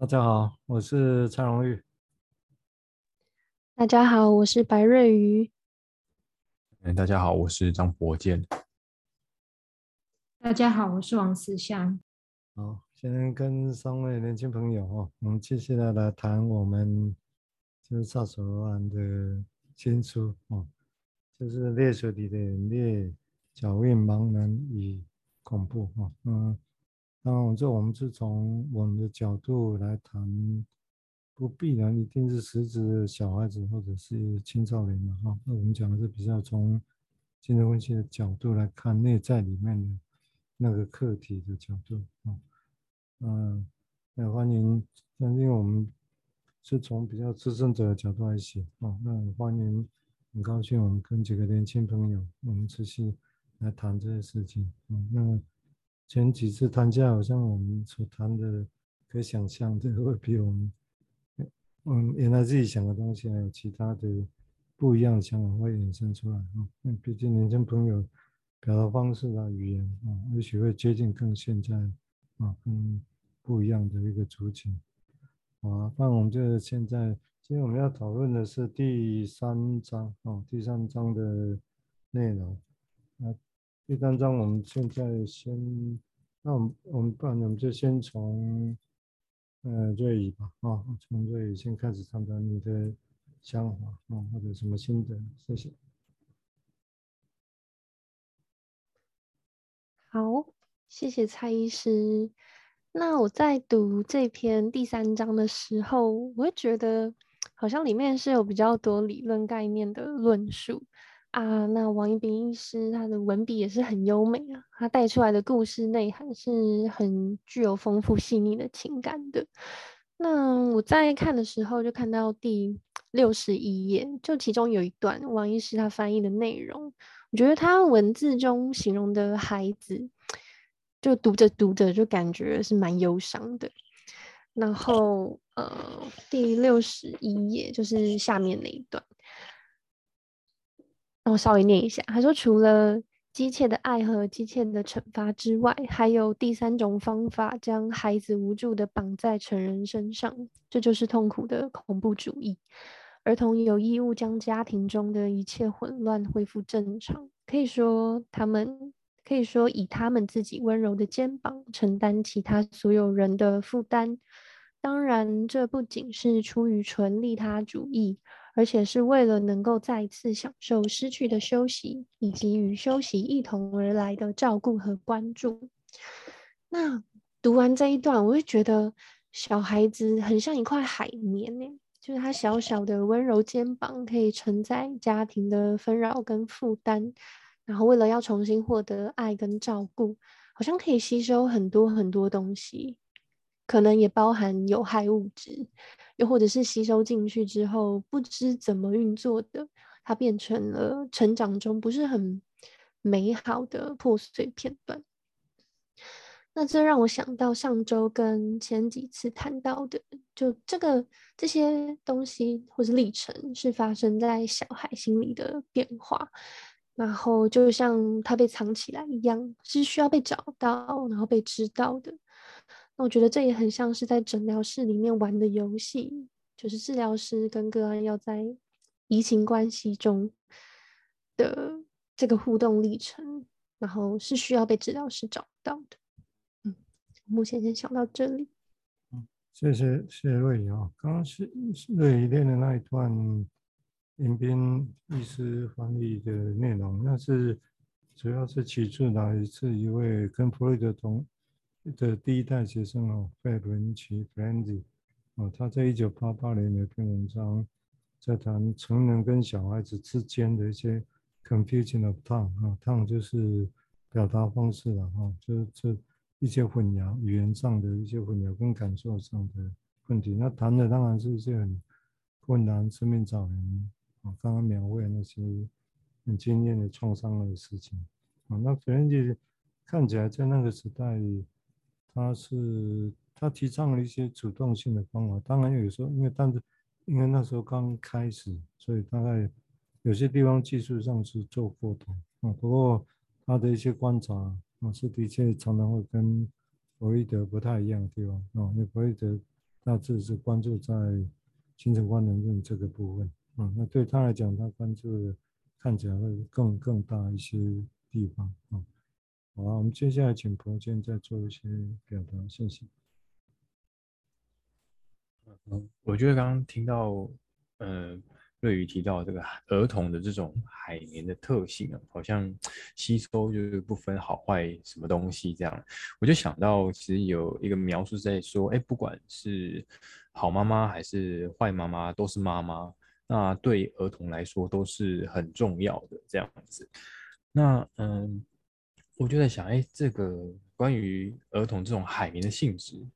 大家好，我是蔡荣玉。大家好，我是白瑞瑜。大家好，我是张博健。大家好，我是王思香。好，先跟三位年轻朋友哦，我们接下来来谈我们就是杀手案的新书哦，就是《猎手里的眼泪：脚印、茫然与恐怖》哦，嗯。当然，这我们是从我们的角度来谈，不必然一定是实质的小孩子或者是青少年的哈。那我们讲的是比较从精神分析的角度来看内在里面的那个客体的角度啊。嗯，那欢迎，那因为我们是从比较资深者的角度来写啊，那欢迎，很高兴我们跟几个年轻朋友，我们持续来谈这些事情啊。那前几次谈价，好像我们所谈的，可想象的会比我们，嗯，原来自己想的东西，还有其他的不一样的想法会衍生出来啊。毕竟年轻朋友表达方式啊、语言啊，也许会接近更现在啊、更不一样的一个族群。啊，那我们就现在，今天我们要讨论的是第三章啊，第三章的内容啊。第三章，我们现在先，那我们我们不然我们就先从，呃，瑞仪吧，啊，从瑞仪先开始谈谈你的想法啊，或者什么心得，谢谢。好，谢谢蔡医师。那我在读这篇第三章的时候，我会觉得好像里面是有比较多理论概念的论述。啊，那王一斌医师他的文笔也是很优美啊，他带出来的故事内涵是很具有丰富细腻的情感的。那我在看的时候就看到第六十一页，就其中有一段王医师他翻译的内容，我觉得他文字中形容的孩子，就读着读着就感觉是蛮忧伤的。然后呃，第六十一页就是下面那一段。我稍微念一下，他说：“除了机械的爱和机械的惩罚之外，还有第三种方法，将孩子无助地绑在成人身上，这就是痛苦的恐怖主义。儿童有义务将家庭中的一切混乱恢复正常，可以说他们可以说以他们自己温柔的肩膀承担其他所有人的负担。当然，这不仅是出于纯利他主义。”而且是为了能够再次享受失去的休息，以及与休息一同而来的照顾和关注。那读完这一段，我会觉得小孩子很像一块海绵呢，就是他小小的温柔肩膀可以承载家庭的纷扰跟负担，然后为了要重新获得爱跟照顾，好像可以吸收很多很多东西，可能也包含有害物质。又或者是吸收进去之后不知怎么运作的，它变成了成长中不是很美好的破碎片段。那这让我想到上周跟前几次谈到的，就这个这些东西或是历程是发生在小孩心里的变化，然后就像它被藏起来一样，是需要被找到，然后被知道的。我觉得这也很像是在诊疗室里面玩的游戏，就是治疗师跟个案要在移情关系中的这个互动历程，然后是需要被治疗师找到的。嗯，目前先想到这里。嗯，谢谢谢瑞仪啊，刚刚是瑞仪念的那一段迎宾医师翻译的内容，那是主要是起自哪一次一位跟弗洛伊德同。的第一代学生哦，费伦奇 （Ferenczi） 哦，他在一九八八年有篇文章，在谈成人跟小孩子之间的一些 confusion of tongue 啊，tongue 就是表达方式了哈，就是一些混淆，语言上的一些混淆跟感受上的问题。那谈的当然是一些很困难、生命找人啊，刚刚描绘那些很惊艳的创伤的事情啊。那 Ferenczi 看起来在那个时代。他是他提倡了一些主动性的方法，当然有时候因为但是因为那时候刚开始，所以大概有些地方技术上是做过头啊。不过他的一些观察啊，是的确常常会跟弗洛伊德不太一样的地方啊。因为弗洛伊德大致是关注在精神官能论这个部分。嗯，那对他来讲，他关注的看起来会更更大一些地方。嗯，好，我们接下来请婆剑再做一些表达，谢谢。嗯，我觉得刚刚听到，嗯。瑞宇提到这个儿童的这种海绵的特性啊，好像吸收就是不分好坏什么东西这样，我就想到其实有一个描述在说，哎，不管是好妈妈还是坏妈妈，都是妈妈，那对儿童来说都是很重要的这样子。那嗯，我就在想，哎，这个关于儿童这种海绵的性质。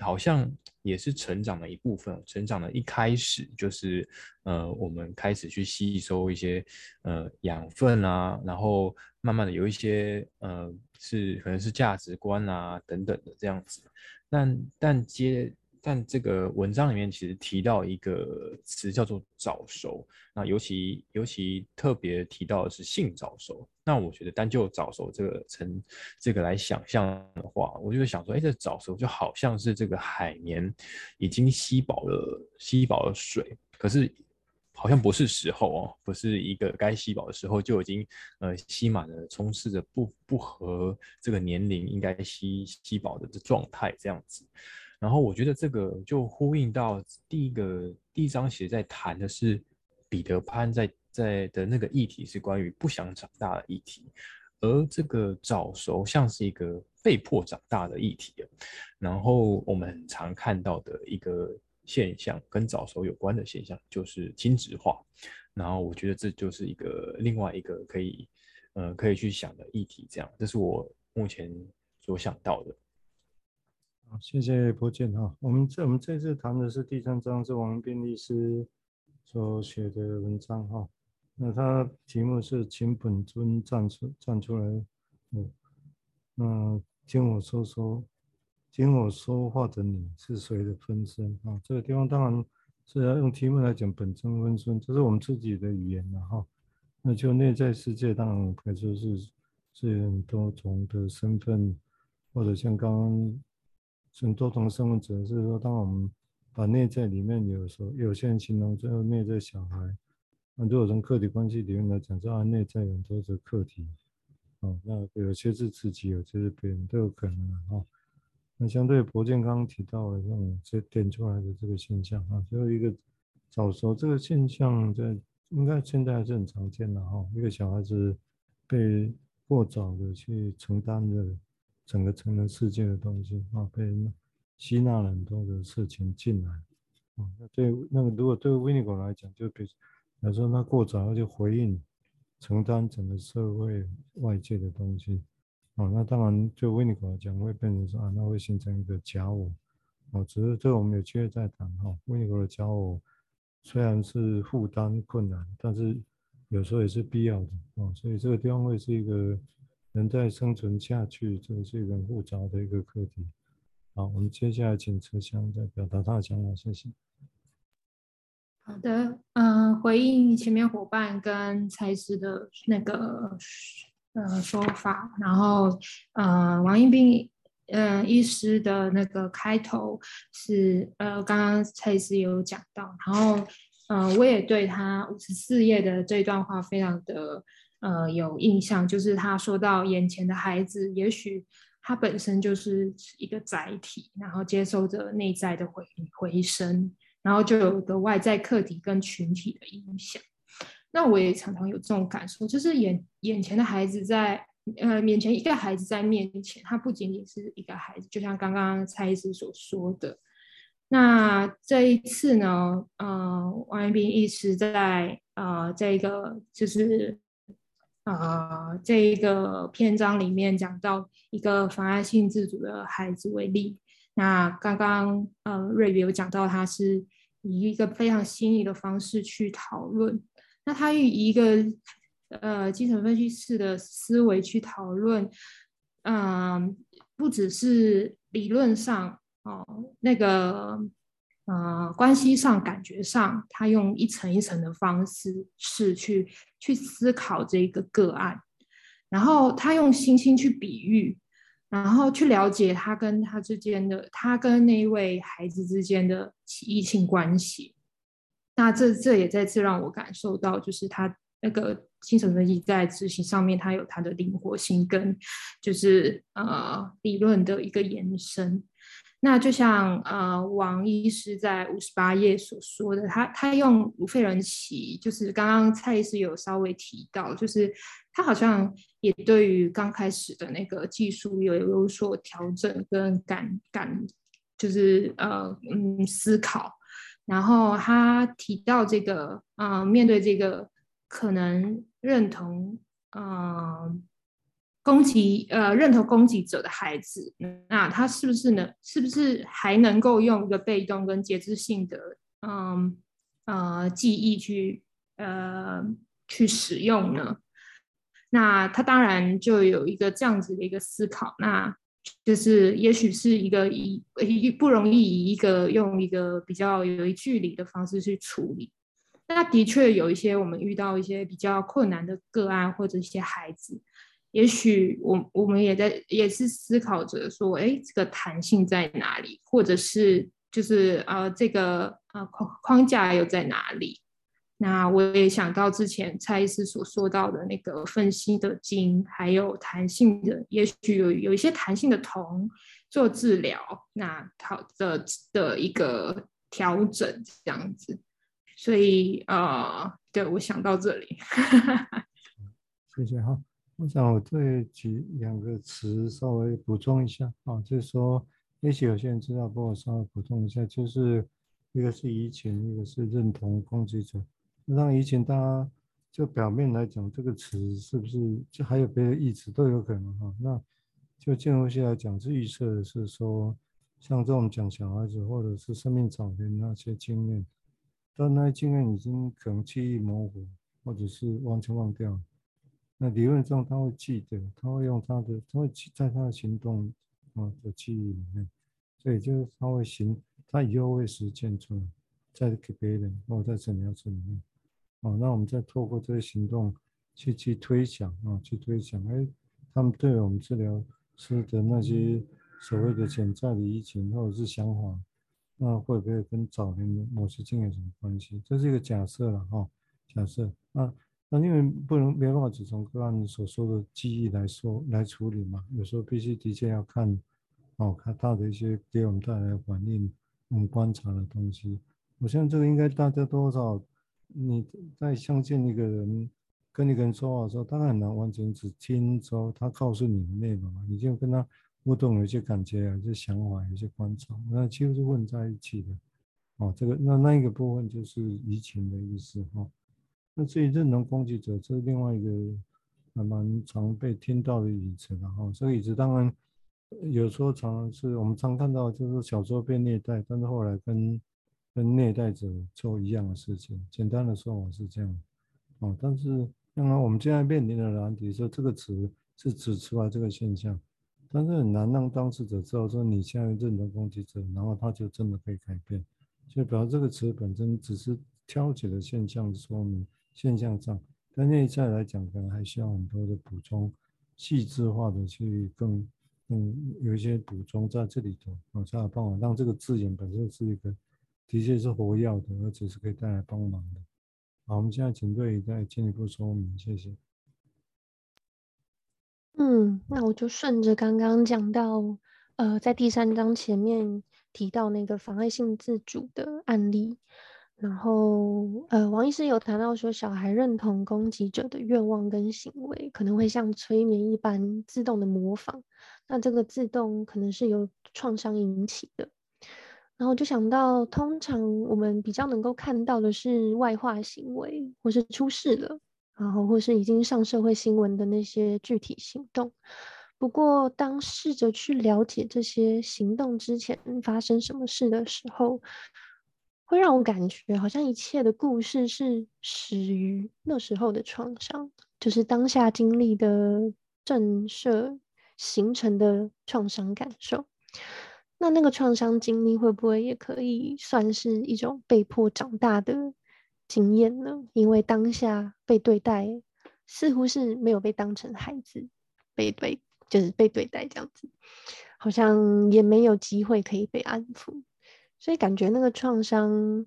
好像也是成长的一部分。成长的一开始就是，呃，我们开始去吸收一些呃养分啊，然后慢慢的有一些呃是可能是价值观啊等等的这样子。但但接。但这个文章里面其实提到一个词叫做早熟，那尤其尤其特别提到的是性早熟。那我觉得单就早熟这个成这个来想象的话，我就会想说，哎，这早熟就好像是这个海绵已经吸饱了吸饱了水，可是好像不是时候哦，不是一个该吸饱的时候就已经呃吸满了，充斥着不不合这个年龄应该吸吸饱的这状态这样子。然后我觉得这个就呼应到第一个第一章，其实在谈的是彼得潘在在的那个议题是关于不想长大的议题，而这个早熟像是一个被迫长大的议题。然后我们常看到的一个现象，跟早熟有关的现象就是亲职化。然后我觉得这就是一个另外一个可以呃可以去想的议题。这样，这是我目前所想到的。好，谢谢婆剑哈。我们这我们这次谈的是第三章，是王斌律师所写的文章哈。那他题目是请本尊站出站出来。嗯，那听我说说，听我说话的你是谁的分身啊？这个地方当然是要用题目来讲本尊分身，这是我们自己的语言了哈。那就内在世界当然可以说是是很多种的身份，或者像刚刚。很多种身份者是说，当我们把内在里面有时候有些人形容最后内在小孩，那如果从客体关系里面来讲，这样内在有很多的客体，哦，那有些是自己，有些是别人，都有可能啊。哦，那相对婆剑刚刚提到的这种这点出来的这个现象啊，最后一个早熟这个现象在应该现在还是很常见的哈，哦，一个小孩子被过早的去承担的。整个成人世界的东西啊，被吸纳了很多的事情进来啊。那对那个，如果对维尼狗来讲，就比如，比如说他过早要去回应、承担整个社会外界的东西啊，那当然对维尼狗来讲会变成说啊，那会形成一个假我啊。只是这我们有机会再谈哈。维尼狗的假我虽然是负担困难，但是有时候也是必要的啊。所以这个地方会是一个。人在生存下去，这是一个复杂的一个课题。好，我们接下来请车厢再表达他的想法，谢谢。好的，嗯、呃，回应前面伙伴跟蔡司的那个呃说法，然后呃王一斌呃医师的那个开头是呃刚刚蔡司有讲到，然后呃我也对他五十四页的这段话非常的。呃，有印象，就是他说到眼前的孩子，也许他本身就是一个载体，然后接受着内在的回回声，然后就有个外在客体跟群体的影响。那我也常常有这种感受，就是眼眼前的孩子在呃面前一个孩子在面前，他不仅仅是一个孩子，就像刚刚蔡医师所说的。那这一次呢，呃，王一斌医师在呃这个就是。啊、呃，这一个篇章里面讲到一个妨碍性自主的孩子为例，那刚刚呃瑞比有讲到，他是以一个非常新颖的方式去讨论，那他以一个呃精神分析式的思维去讨论，嗯、不只是理论上哦、那个。呃，关系上、感觉上，他用一层一层的方式是去去思考这个个案，然后他用星星去比喻，然后去了解他跟他之间的，他跟那一位孩子之间的异性关系。那这这也再次让我感受到，就是他那个精神分析在执行上面，他有他的灵活性跟就是呃理论的一个延伸。那就像呃王医师在五十八页所说的，他他用鲁费伦奇，就是刚刚蔡医师有稍微提到，就是他好像也对于刚开始的那个技术有有所调整跟感感，就是呃嗯思考。然后他提到这个，呃，面对这个可能认同，呃。攻击呃，认同攻击者的孩子，那他是不是能，是不是还能够用一个被动跟节制性的嗯呃记忆去呃去使用呢？那他当然就有一个这样子的一个思考，那就是也许是一个以一不容易以一个用一个比较有一距离的方式去处理。那的确有一些我们遇到一些比较困难的个案或者一些孩子。也许我我们也在也是思考着说，哎，这个弹性在哪里，或者是就是呃这个呃框框架又在哪里？那我也想到之前蔡医师所说到的那个分析的经，还有弹性的，也许有有一些弹性的铜做治疗，那好的的一个调整这样子。所以呃，对，我想到这里，谢谢哈。我想我对举两个词稍微补充一下啊，就是说，也许有些人知道，帮我稍微补充一下，就是一个是移情，一个是认同攻击者。让移情，大家就表面来讲，这个词是不是就还有别的意思都有可能哈。那就建筑系来讲，是预测的是说，像这种讲小孩子或者是生命早年那些经验，但那些经验已经可能记忆模糊，或者是完全忘掉。那理论上他会记得，他会用他的，他会记在他的行动啊的记忆里面，所以就是他会行，他以后会实践出来，在给别人或者在诊疗室里面，啊，那我们再透过这些行动去去推想啊，去推想，哎，他们对我们治疗师的那些所谓的潜在的疫情或者是想法，那会不会跟早年的某些经验有什么关系？这是一个假设了哈，假设那。那因为不能没办法只从个案所说的记忆来说来处理嘛，有时候必须的确要看，哦，看他的一些给我们带来的反应，我们观察的东西。我想这个应该大家多少，你在相见一个人，跟一个人说话的时候，当然很难完全只听说他告诉你的内容嘛，你就跟他互动，有些感觉，有些想法，有些观察，那几乎是混在一起的。哦，这个那那一个部分就是移情的意思哈。哦那至于认同攻击者，这是另外一个还蛮常被听到的语词了哈。这个语词当然有时候常常是我们常看到，就是小时候被虐待，但是后来跟跟虐待者做一样的事情。简单的说法是这样，哦，但是当然我们现在面临的难题是，这个词是指出来这个现象，但是很难让当事者知道说你现在认同攻击者，然后他就真的可以改变。所以，表示这个词本身只是挑起的现象说明。现象上，但内在来讲，可能还需要很多的补充，细致化的去更，嗯，有一些补充在这里头，我才有办法让这个字眼本身是一个，的确是活跃的，而且是可以带来帮忙的。好，我们现在请对再进一步说明，谢谢。嗯，那我就顺着刚刚讲到，呃，在第三章前面提到那个妨碍性自主的案例。然后，呃，王医师有谈到说，小孩认同攻击者的愿望跟行为，可能会像催眠一般自动的模仿。那这个自动可能是由创伤引起的。然后就想到，通常我们比较能够看到的是外化行为，或是出事了，然后或是已经上社会新闻的那些具体行动。不过，当试着去了解这些行动之前发生什么事的时候，会让我感觉好像一切的故事是始于那时候的创伤，就是当下经历的震慑形成的创伤感受。那那个创伤经历会不会也可以算是一种被迫长大的经验呢？因为当下被对待似乎是没有被当成孩子，被对就是被对待这样子，好像也没有机会可以被安抚，所以感觉那个创伤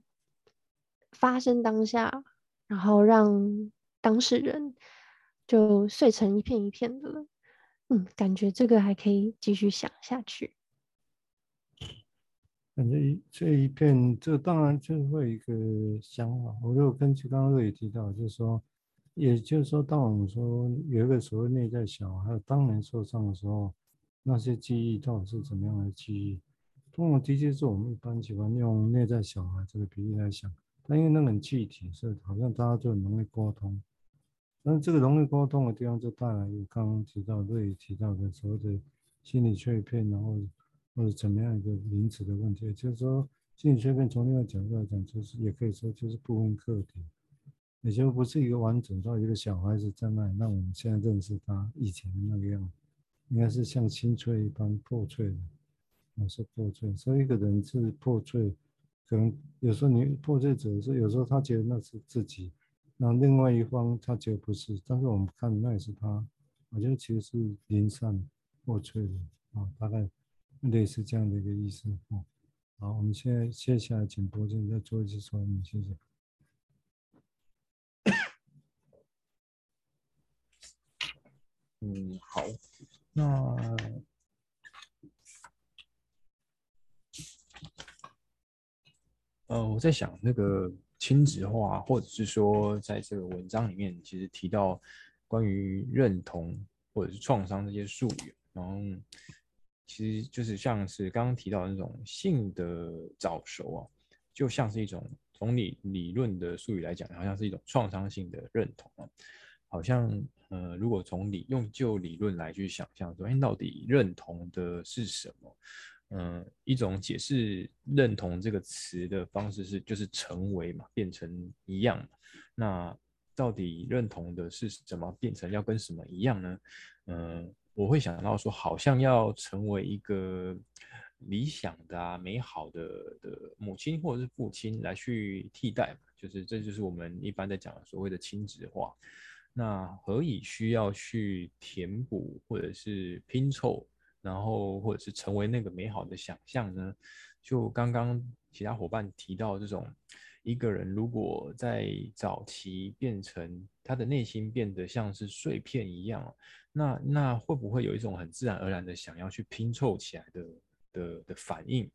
发生当下，然后让当事人就碎成一片一片的了。嗯，感觉这个还可以继续想下去。感觉这一片，这当然就会一个想法。我就根据刚刚也提到，就是说，也就是说，当我们说有一个所谓内在小孩，还有当年受伤的时候，那些记忆到底是怎么样的记忆？通常的确是我们一般喜欢用内在小孩这个比喻来想，但因为那个很具体，所以好像大家就很容易沟通。但是这个容易沟通的地方，就带来有刚刚提到瑞宇提到的所谓的心理碎片，然后。或者怎么样一个名词的问题，就是说，心理碎片从另外角度来讲，就是也可以说就是部分个体，也就不是一个完整到一个小孩子在那里，那我们现在认识他以前的那个样子，应该是像心碎一般破碎的，啊是破碎，所以一个人是破碎，可能有时候你破碎者是有时候他觉得那是自己，那另外一方他觉得不是，但是我们看那也是他，我觉得其实是零散破碎的啊，大概。类似这样的一个意思哦。好，我们现在接下来请博正再做一次说明，谢谢。嗯，好，那呃，我在想那个亲子化，或者是说在这个文章里面，其实提到关于认同或者是创伤这些术语，然后。其实就是像是刚刚提到那种性的早熟啊，就像是一种从理理论的术语来讲，好像是一种创伤性的认同啊。好像呃，如果从理用就理论来去想象说，哎，到底认同的是什么？嗯、一种解释认同这个词的方式是，就是成为嘛，变成一样。那到底认同的是怎么？变成要跟什么一样呢？嗯、我会想到说，好像要成为一个理想的啊、美好的的母亲或者是父亲来去替代嘛，就是这就是我们一般在讲所谓的亲职化。那何以需要去填补或者是拼凑，然后或者是成为那个美好的想象呢？就刚刚其他伙伴提到这种。一个人如果在早期变成他的内心变得像是碎片一样，那那会不会有一种很自然而然的想要去拼凑起来的的的反应？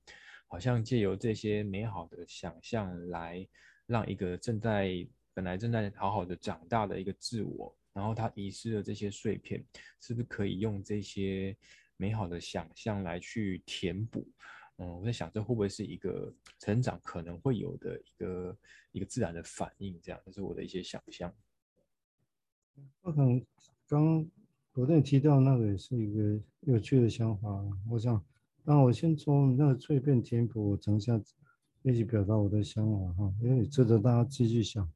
好像借由这些美好的想象来让一个正在本来正在好好的长大的一个自我，然后他遗失了这些碎片，是不是可以用这些美好的想象来去填补？嗯，我在想，这会不会是一个成长可能会有的一个一个自然的反应？这样，这是我的一些想象。我可能刚我跟你提到那个也是一个有趣的想法。我想，那我先从那个碎片填补，我等一下一起表达我的想法哈，因为值得大家继续想。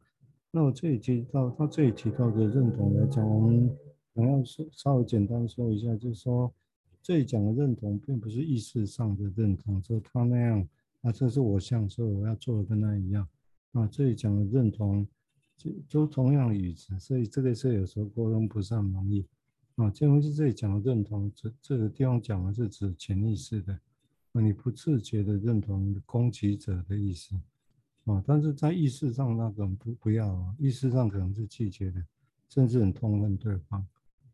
那我这里提到他这里提到的认同来讲，我们可能要说稍微简单说一下，就是说。这里讲的认同，并不是意识上的认同，说他那样啊，这是我想说我要做的跟他一样啊。这里讲的认同，就都同样的语词，所以这个是有时候沟通不是很容易啊。这东西这里讲的认同，这这个地方讲的是指潜意识的啊，你不自觉的认同攻击者的意思啊，但是在意识上那个不不要啊，意识上可能是拒绝的，甚至很痛恨对方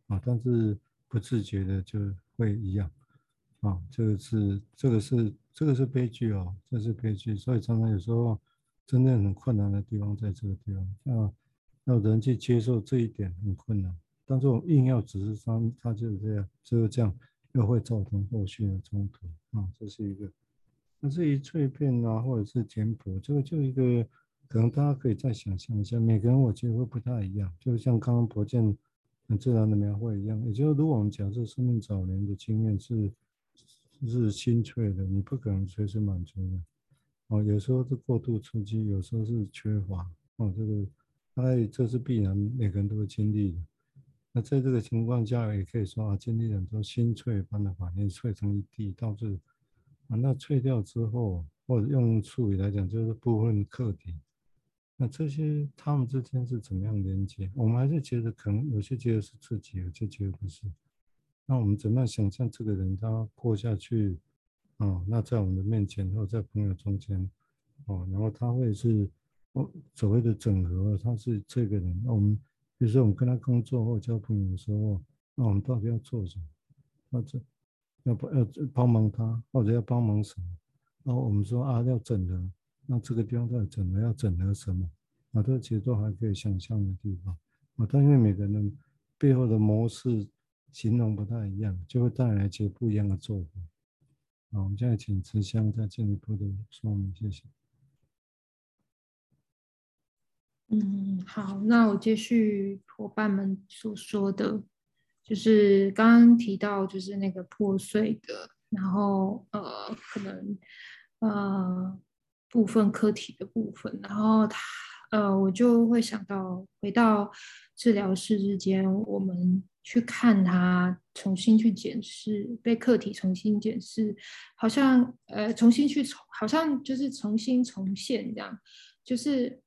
啊，但是不自觉的就。会一样，啊，这个是这个是这个是悲剧哦，这是悲剧，所以常常有时候真正很困难的地方在这个地方，啊要人去接受这一点很困难，但是我硬要只是说他就是这样，只有这样又会造成后续的冲突啊，这是一个。那至于碎片啊，或者是填补，这个就一个可能大家可以再想象一下，每个人我觉得会不太一样，就像刚刚博建。很自然的描绘一样，也就是如果我们假设生命早年的经验是是心脆的，你不可能随时满足的。哦，有时候是过度刺激，有时候是缺乏。哦，这个大概这是必然，每个人都会经历的。那在这个情况下，也可以说啊，经历很多心碎般的反应，碎成一地，导致啊，那碎掉之后，或者用术语来讲，就是部分客体。那这些他们之间是怎么样连接？我们还是觉得可能有些觉得是自己，有些觉得不是。那我们怎么样想象这个人他过下去？哦，那在我们的面前或在朋友中间，哦，然后他会是哦所谓的整合，他是这个人。那我们比如说我们跟他工作或交朋友的时候，那我们到底要做什么？或者要不要帮忙他，或者要帮忙什么？然后我们说啊要整合，那这个地方在整合要整合什么？啊，这其实都还可以想象的地方。啊，但因为每个人背后的模式形容不太一样，就会带来一些不一样的做法。好，我们现在请慈香再进一步的说明，谢谢。嗯，好，那我接续伙伴们所说的，就是刚刚提到，就是那个破碎的，然后呃，可能呃部分课题的部分，然后他呃，我就会想到回到治疗室之间，我们。去看他，重新去检视，被课题重新检视，好像呃重新去重，好像就是重新重现这样，就是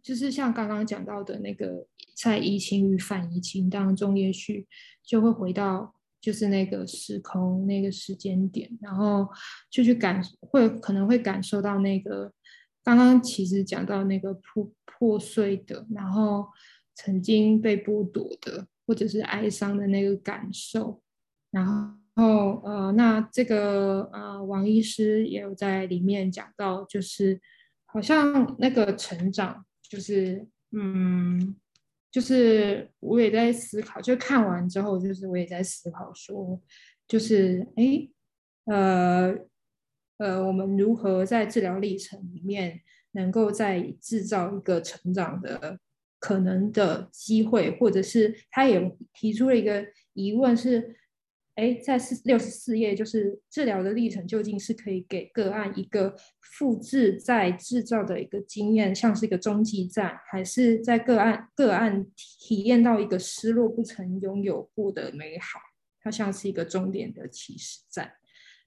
就是像刚刚讲到的那个，在移情与反移情当中，也许就会回到就是那个时空那个时间点，然后就去感会可能会感受到那个刚刚其实讲到那个破破碎的，然后曾经被剥夺的。或者是哀伤的那个感受，然后呃，那这个呃，王医师也有在里面讲到，就是好像那个成长，就是嗯，就是我也在思考，就看完之后，就是我也在思考说，就是哎，呃呃，我们如何在治疗历程里面，能够再制造一个成长的。可能的机会，或者是他也提出了一个疑问是：哎，在四六十四页，就是治疗的历程究竟是可以给个案一个复制再制造的一个经验，像是一个中继站，还是在个案个案体验到一个失落不曾拥有过的美好，它像是一个终点的起始站。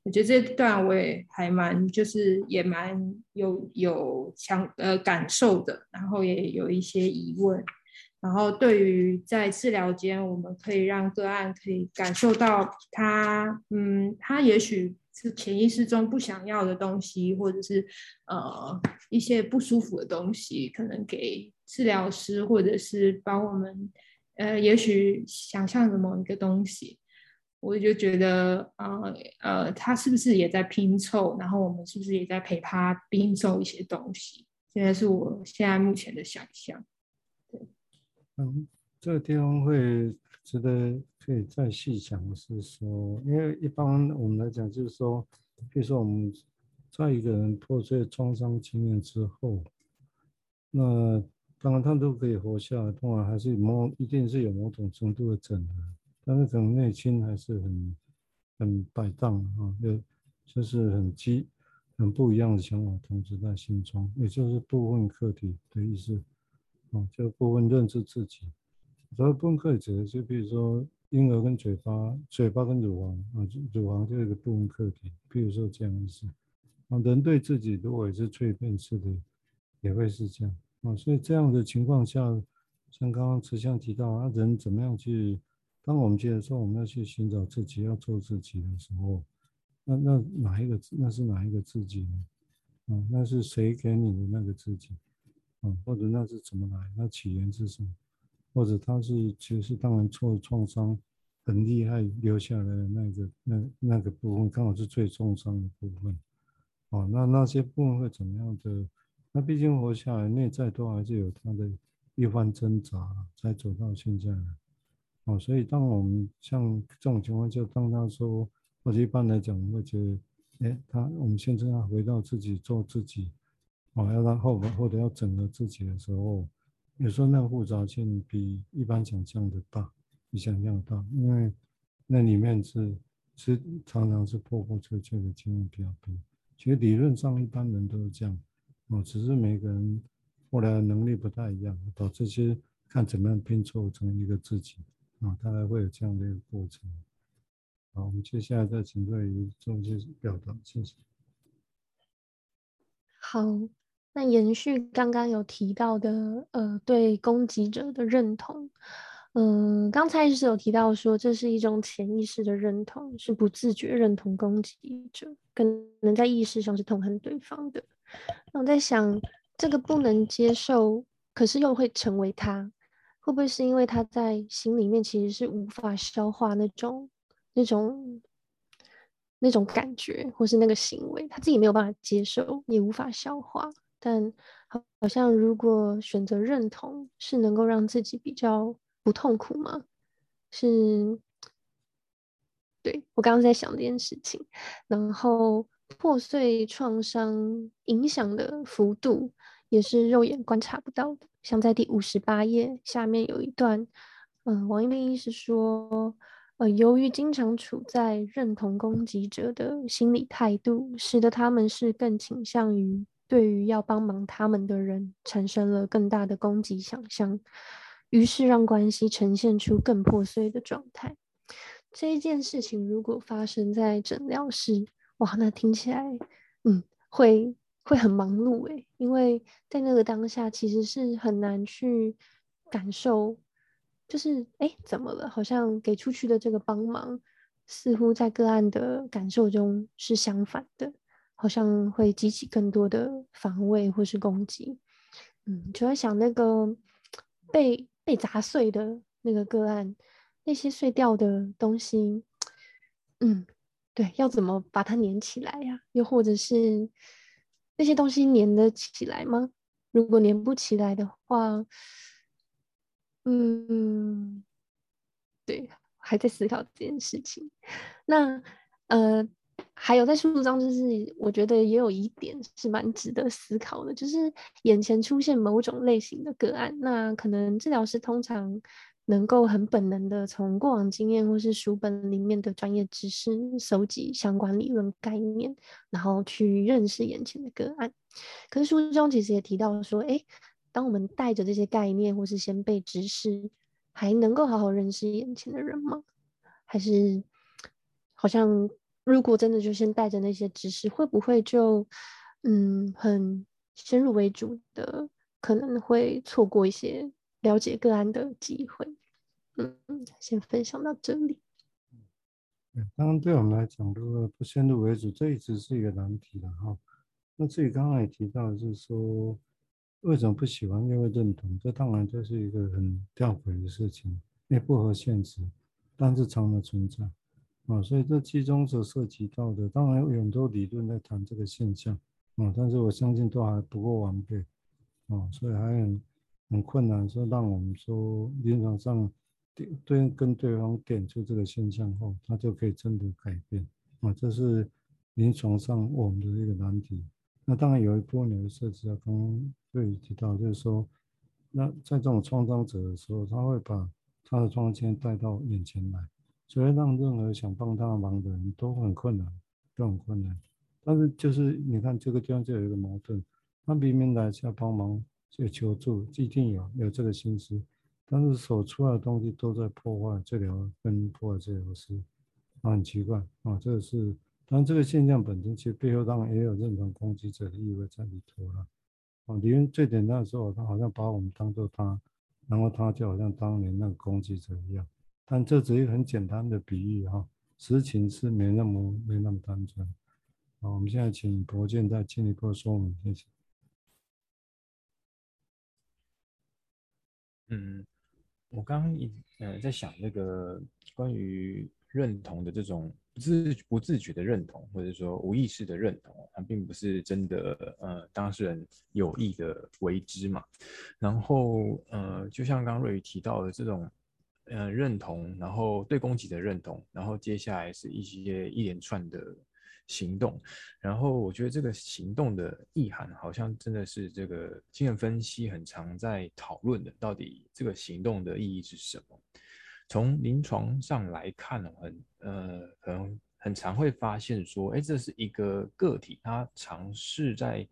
我觉得这段我也还蛮，就是也蛮有有强呃感受的，然后也有一些疑问，然后对于在治疗间，我们可以让个案可以感受到他，嗯，他也许是潜意识中不想要的东西，或者是呃一些不舒服的东西，可能给治疗师或者是帮我们，呃，也许想象的某一个东西。我就觉得，呃呃，他是不是也在拼凑？然后我们是不是也在陪他拼凑一些东西？现在是我现在目前的想象。嗯，这个地方会值得可以再细想，是说，因为一般我们来讲，就是说，比如说我们在一个人破碎创伤经验之后，那当然他都可以活下来，当然还是某一定是有某种程度的整合。但是可能内心还是很很摆荡啊，就就是很激很不一样的想法同时在心中，也就是部分课题的意思啊，就部分认知自己。所以部分课题指的就比如说婴儿跟嘴巴，嘴巴跟乳房啊，乳房就是一个部分课题，比如说这样意思啊，人对自己如果也是蜕变式的，也会是这样啊，所以这样的情况下，像刚刚慈香提到啊，人怎么样去？当我们觉得说我们要去寻找自己，要做自己的时候，那那哪一个那是哪一个自己呢？啊、那是谁给你的那个自己？啊、嗯，或者那是怎么来？那起源是什么？或者他是其实当然受创伤很厉害留下来的那个那那个部分，刚好是最重伤的部分。啊、嗯，那那些部分会怎么样的？那毕竟活下来，内在都还是有他的一番挣扎，才走到现在。哦，所以当我们像这种情况，就当他说，或者一般来讲，我会觉得，哎，他我们现在要回到自己做自己，哦，要让后或者要整合自己的时候，有时候那个复杂性比一般想象的大，比想象的大，因为那里面是是常常是破破碎碎的经验比较多。其实理论上一般人都是这样，哦，只是每个人后来的能力不太一样，导致些看怎么样拼凑成一个自己。啊，大概会有这样的一个过程。好，我们接下来再请瑞瑜做一些表达，谢谢。好，那延续刚刚有提到的，呃，对攻击者的认同，嗯，刚才是有提到说，这是一种潜意识的认同，是不自觉认同攻击者，可能在意识上是痛恨对方的。那我在想，这个不能接受，可是又会成为他，会不会是因为他在心里面其实是无法消化那种、那种、那种感觉，或是那个行为，他自己没有办法接受，也无法消化。但好，好像如果选择认同，是能够让自己比较。不痛苦吗？是，对，我刚刚在想这件事情，然后破碎创伤影响的幅度也是肉眼观察不到的。像在第五十八页下面有一段，嗯、王一斌医师说，呃，由于经常处在认同攻击者的心理态度，使得他们是更倾向于对于要帮忙他们的人产生了更大的攻击想象。于是让关系呈现出更破碎的状态。这一件事情如果发生在诊疗室，哇，那听起来，嗯，会会很忙碌诶，因为在那个当下其实是很难去感受，就是哎，怎么了？好像给出去的这个帮忙，似乎在个案的感受中是相反的，好像会激起更多的防卫或是攻击。嗯，就在想那个被。被砸碎的那个个案，那些碎掉的东西，嗯，对，要怎么把它粘起来呀？又或者是那些东西粘得起来吗？如果粘不起来的话，嗯，对，还在思考这件事情。那呃。还有在书中，就是我觉得也有一点是蛮值得思考的，就是眼前出现某种类型的个案，那可能治疗师通常能够很本能的从过往经验或是书本里面的专业知识收集相关理论概念，然后去认识眼前的个案。可是书中其实也提到说，诶，当我们带着这些概念或是先备知识，还能够好好认识眼前的人吗？还是好像？如果真的就先带着那些知识，会不会就嗯很先入为主的，可能会错过一些了解个案的机会？嗯，先分享到这里。嗯，当然对我们来讲，如果不先入为主，这一直是一个难题的哈。那至于刚刚也提到，就是说为什么不喜欢又会认同，这当然就是一个很吊诡的事情，也不合现实，但是常的存在。啊，所以这其中所涉及到的，当然有很多理论在谈这个现象，啊，但是我相信都还不够完备，啊，所以还很很困难，说让我们说临床上对对跟对方点出这个现象后，他就可以真的改变，啊，这是临床上我们的一个难题。那当然有一部分也会涉及到刚刚对提到，就是说，那在这种创伤者的时候，他会把他的创伤先带到眼前来。所以让任何想帮他忙的人都很困难，都很困难。但是就是你看这个地方就有一个矛盾，他明明来是要帮忙，去求助，一定有有这个心思，但是所出来的东西都在破坏治疗跟破坏治疗师，啊，很奇怪啊，这个是，当然这个现象本身其实背后当然也有认同攻击者的意味在里头了。啊，因为最简单的时候，他好像把我们当做他，然后他就好像当年那个攻击者一样。但这只是一个很简单的比喻哈，实情是没那么没那么单纯。好，我们现在请柏健再进一步说明，谢谢。嗯，我刚刚一呃在想那个关于认同的这种不自不自觉的认同，或者说无意识的认同，它并不是真的呃当事人有意的为之嘛。然后呃，就像刚刚瑞宇提到的这种。嗯，认同，然后对攻击的认同，然后接下来是一些一连串的行动，然后我觉得这个行动的意涵好像真的是这个精神分析很常在讨论的，到底这个行动的意义是什么？从临床上来看呢，很呃，可能很常会发现说，哎，这是一个个体，他尝试在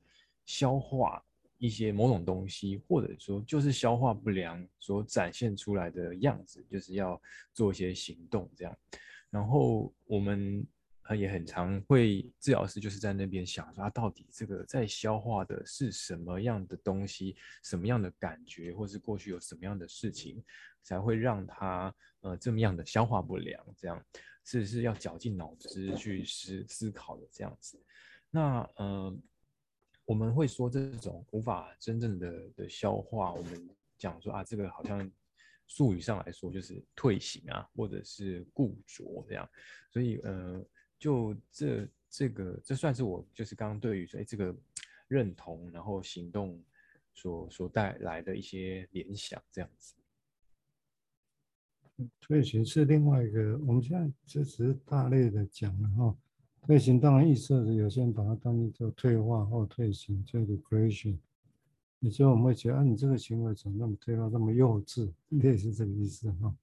消化。一些某种东西，或者说就是消化不良所展现出来的样子，就是要做一些行动这样。然后我们他也很常会治疗师就是在那边想说，他到底这个在消化的是什么样的东西，什么样的感觉，或是过去有什么样的事情，才会让他呃这么样的消化不良，这样是是要绞尽脑汁去思思考的这样子。那呃，我们会说这种无法真正的的消化，我们讲说啊，这个好像。术语上来说，就是退行啊，或者是固着这样。所以，呃，就这这个，这算是我就是刚刚对于说，哎，这个认同，然后行动所所带来的一些联想，这样子。退行是另外一个，我们现在这只是大类的讲了哈。退行当然意思是有些人把它当做退化或退行，叫 regression。有时候我们会觉得啊，你这个行为怎么那么退化，那么幼稚，应该也是这个意思哈。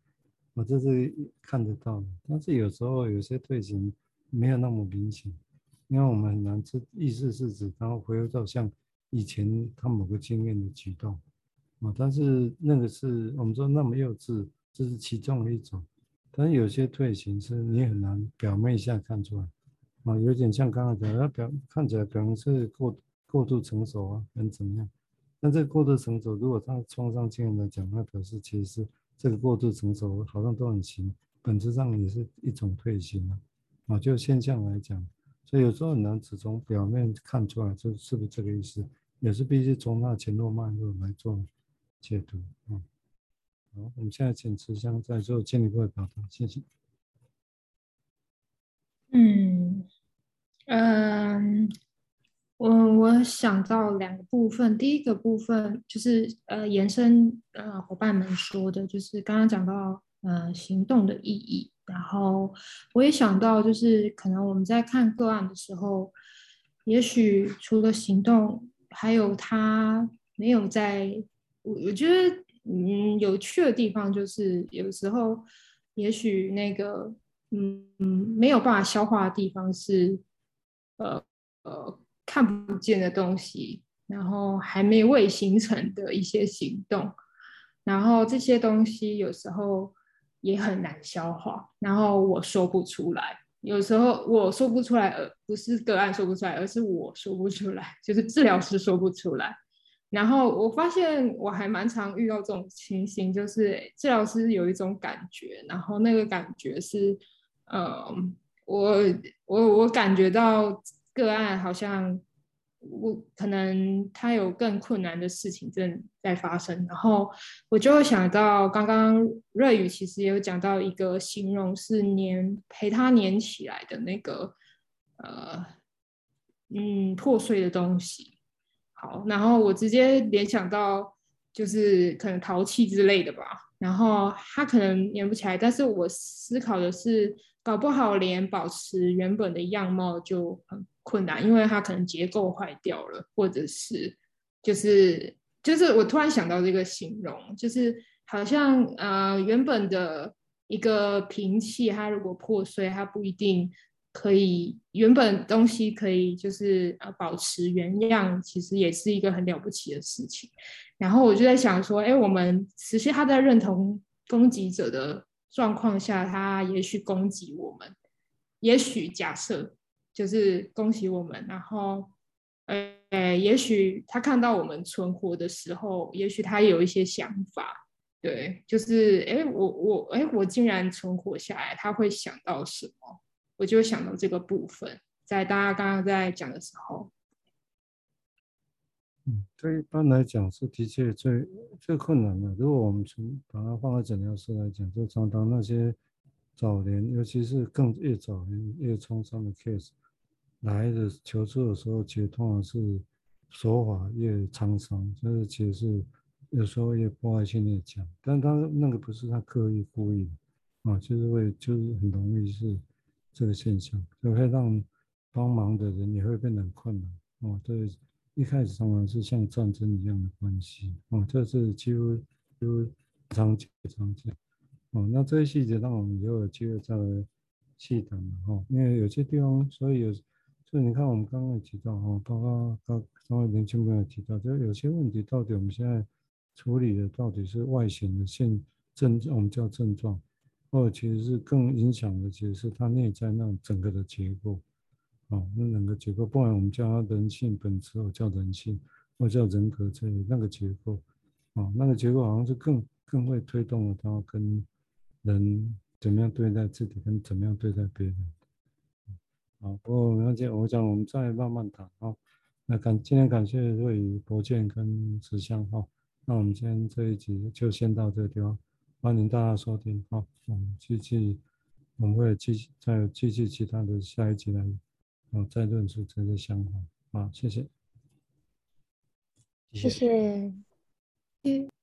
我这是看得到的，但是有时候有些退行没有那么明显，因为我们很难知意思是指，然后回到像以前他某个经验的举动啊，但是那个是我们说那么幼稚，这是其中的一种。但是有些退行是你很难表面下看出来啊，有点像刚才讲，他表看起来可能是过过度成熟啊，跟怎么样？但这个过度成熟，如果他创伤经验来讲，那表示其实这个过度成熟好像都很行，本质上也是一种退行啊。啊，就现象来讲，所以有时候很难只从表面看出来，就是不是这个意思，也是必须从那前后脉络来做解读啊。好，我们现在请慈香再做进一步的表达，谢谢。嗯，嗯。我我想到两个部分，第一个部分就是呃延伸呃伙伴们说的，就是刚刚讲到呃行动的意义，然后我也想到就是可能我们在看个案的时候，也许除了行动，还有他没有在，我我觉得嗯有趣的地方就是有时候也许那个嗯嗯没有办法消化的地方是呃呃。看不见的东西，然后还没未形成的一些行动，然后这些东西有时候也很难消化，然后我说不出来。有时候我说不出来，而不是个案说不出来，而是我说不出来，就是治疗师说不出来。然后我发现我还蛮常遇到这种情形，就是治疗师有一种感觉，然后那个感觉是，嗯，我我我感觉到。个案好像我可能他有更困难的事情正在发生，然后我就会想到刚刚瑞宇其实也有讲到一个形容是黏陪他黏起来的那个呃嗯破碎的东西。好，然后我直接联想到就是可能陶器之类的吧，然后他可能黏不起来，但是我思考的是搞不好连保持原本的样貌就很。困难，因为它可能结构坏掉了，或者是就是就是我突然想到这个形容，就是好像呃原本的一个瓶器，它如果破碎，它不一定可以原本东西可以就是呃保持原样，其实也是一个很了不起的事情。然后我就在想说，哎，我们实际他在认同攻击者的状况下，他也许攻击我们，也许假设。就是恭喜我们，然后，呃，也许他看到我们存活的时候，也许他有一些想法，对，就是，哎，我我，哎，我竟然存活下来，他会想到什么？我就想到这个部分，在大家刚刚在讲的时候，嗯，对，一般来讲是的确最最困难的。如果我们从把它放在诊疗室来讲，就常常那些早年，尤其是更越早年越创伤的 case。来的求助的时候，其实通常是手法越沧桑，就是其实是有时候越破坏性越强，但他那个不是他刻意故意的啊，就是会就是很容易是这个现象，就会让帮忙的人也会变得很困难哦。对，一开始常常是像战争一样的关系哦，这是几乎几乎常见常见哦。那这些细节，让我们以后有机会再来细谈了哈，因为有些地方，所以有。所以你看，我们刚刚也提到哈，包括刚刚位年轻朋友提到，就有些问题到底我们现在处理的到底是外显的现症，我们叫症状，或者其实是更影响的，其实是它内在那整个的结构，哦，那两个结构，不管我们叫它人性本质，或叫人性，或叫人格这里那个结构，哦，那个结构好像是更更会推动了它跟人怎么样对待自己，跟怎么样对待别人。好，不过没关系，我讲我们再慢慢谈啊。那感今天感谢瑞宇、博建跟慈香哈。那我们今天这一集就先到这个地方，欢迎大家收听好，我们继续，我们会继续再继续其他的下一集来，哦，再论述这些想法。好，谢谢，谢谢，嗯。